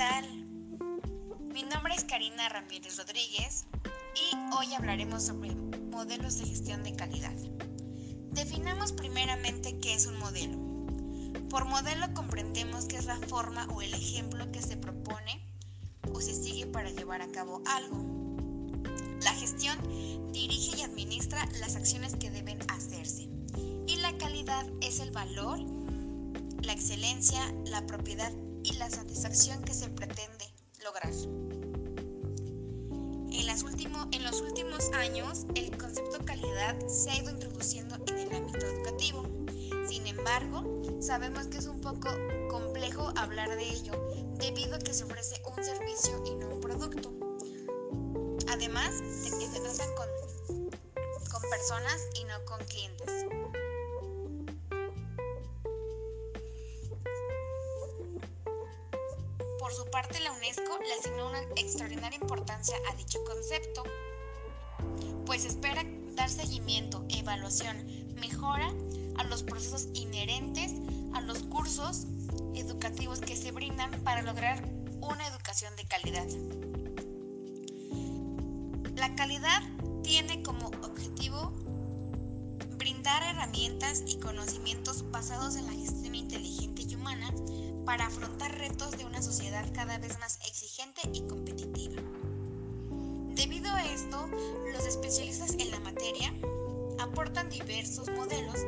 tal? Mi nombre es Karina Ramírez Rodríguez y hoy hablaremos sobre modelos de gestión de calidad. Definamos primeramente qué es un modelo. Por modelo comprendemos que es la forma o el ejemplo que se propone o se sigue para llevar a cabo algo. La gestión dirige y administra las acciones que deben hacerse. Y la calidad es el valor, la excelencia, la propiedad y la satisfacción que se pretende lograr. En, en los últimos años, el concepto calidad se ha ido introduciendo en el ámbito educativo. Sin embargo, sabemos que es un poco complejo hablar de ello debido a que se ofrece un servicio y no un producto. Además de que se tratan con, con personas y no con clientes. Le asignó una extraordinaria importancia a dicho concepto, pues espera dar seguimiento, evaluación, mejora a los procesos inherentes a los cursos educativos que se brindan para lograr una educación de calidad. La calidad tiene como objetivo brindar herramientas y conocimientos basados en la gestión inteligente y humana para afrontar retos de una sociedad cada vez más exigente y competitiva. Debido a esto, los especialistas en la materia aportan diversos modelos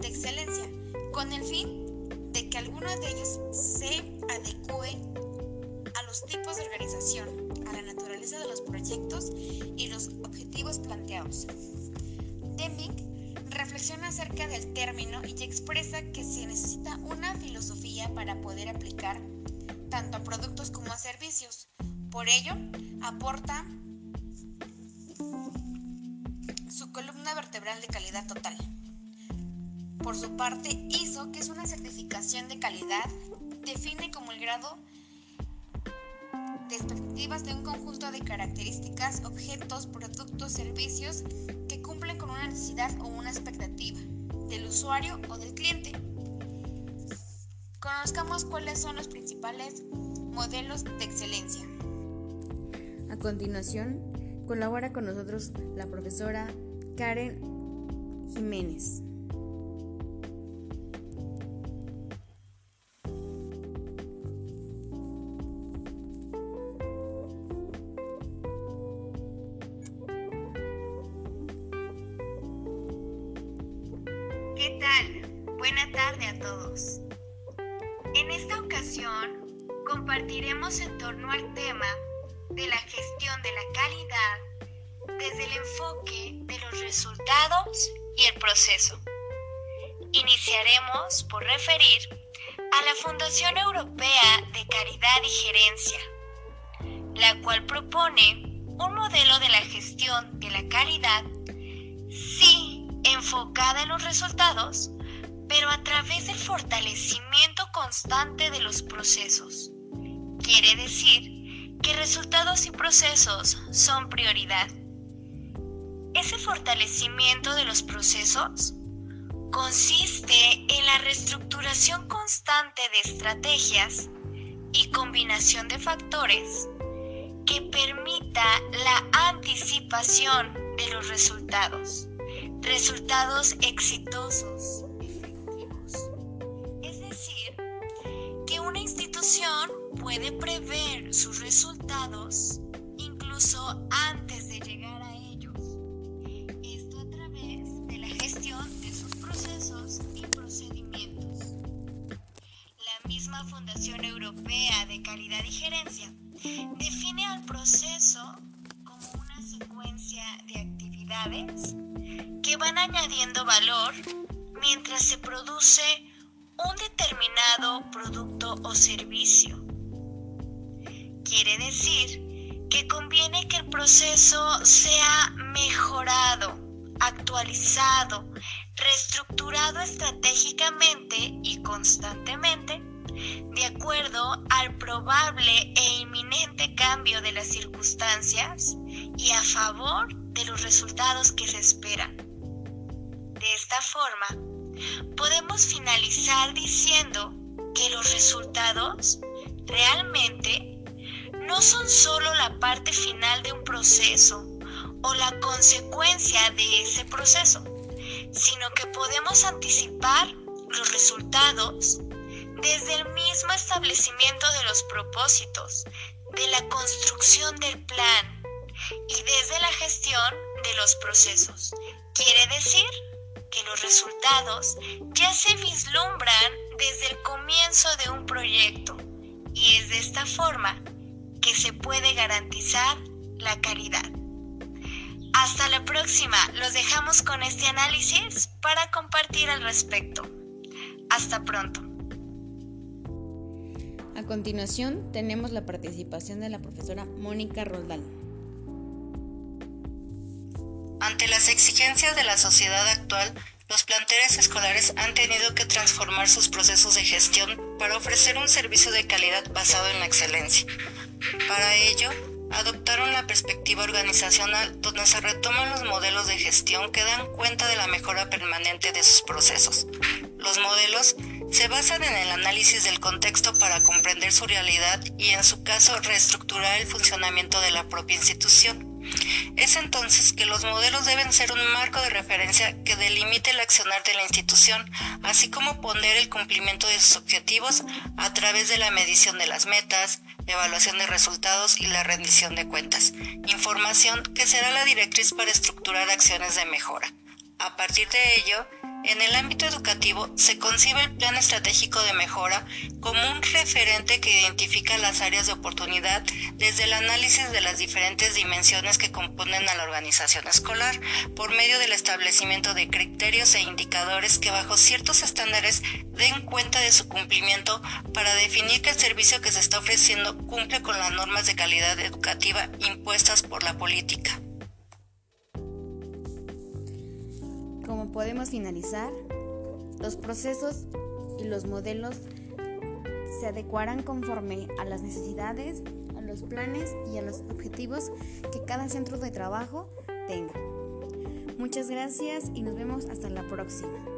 de excelencia con el fin de que alguno de ellos se adecue a los tipos de organización, a la naturaleza de los proyectos y los objetivos planteados. Deming reflexiona acerca del término y expresa que se necesita una filosofía para poder aplicar tanto a productos como a servicios. Por ello, aporta su columna vertebral de calidad total. Por su parte, ISO, que es una certificación de calidad, define como el grado de expectativas de un conjunto de características, objetos, productos, servicios que cumplen con una necesidad o una expectativa del usuario o del cliente. Conozcamos cuáles son los principales modelos de excelencia. A continuación, colabora con nosotros la profesora Karen Jiménez. ¿Qué tal? Buena tarde a todos. Compartiremos en torno al tema de la gestión de la calidad desde el enfoque de los resultados y el proceso. Iniciaremos por referir a la Fundación Europea de Caridad y Gerencia, la cual propone un modelo de la gestión de la calidad sí enfocada en los resultados, pero a través del fortalecimiento constante de los procesos. Quiere decir que resultados y procesos son prioridad. Ese fortalecimiento de los procesos consiste en la reestructuración constante de estrategias y combinación de factores que permita la anticipación de los resultados resultados exitosos, puede prever sus resultados incluso antes de llegar a ellos. Esto a través de la gestión de sus procesos y procedimientos. La misma Fundación Europea de Calidad y Gerencia define al proceso como una secuencia de actividades que van añadiendo valor mientras se produce un determinado producto o servicio. Quiere decir que conviene que el proceso sea mejorado, actualizado, reestructurado estratégicamente y constantemente de acuerdo al probable e inminente cambio de las circunstancias y a favor de los resultados que se esperan. De esta forma, podemos finalizar diciendo que los resultados realmente no son solo la parte final de un proceso o la consecuencia de ese proceso, sino que podemos anticipar los resultados desde el mismo establecimiento de los propósitos, de la construcción del plan y desde la gestión de los procesos. Quiere decir que los resultados ya se vislumbran desde el comienzo de un proyecto y es de esta forma que se puede garantizar la calidad. Hasta la próxima, los dejamos con este análisis para compartir al respecto. Hasta pronto. A continuación tenemos la participación de la profesora Mónica Roldán. Ante las exigencias de la sociedad actual, los planteles escolares han tenido que transformar sus procesos de gestión para ofrecer un servicio de calidad basado en la excelencia. Para ello, adoptaron la perspectiva organizacional donde se retoman los modelos de gestión que dan cuenta de la mejora permanente de sus procesos. Los modelos se basan en el análisis del contexto para comprender su realidad y en su caso reestructurar el funcionamiento de la propia institución. Es entonces que los modelos deben ser un marco de referencia que delimite el accionar de la institución, así como poner el cumplimiento de sus objetivos a través de la medición de las metas, evaluación de resultados y la rendición de cuentas, información que será la directriz para estructurar acciones de mejora. A partir de ello, en el ámbito educativo se concibe el Plan Estratégico de Mejora como un referente que identifica las áreas de oportunidad desde el análisis de las diferentes dimensiones que componen a la organización escolar por medio del establecimiento de criterios e indicadores que bajo ciertos estándares den cuenta de su cumplimiento para definir que el servicio que se está ofreciendo cumple con las normas de calidad educativa impuestas por la política. Como podemos finalizar, los procesos y los modelos se adecuarán conforme a las necesidades, a los planes y a los objetivos que cada centro de trabajo tenga. Muchas gracias y nos vemos hasta la próxima.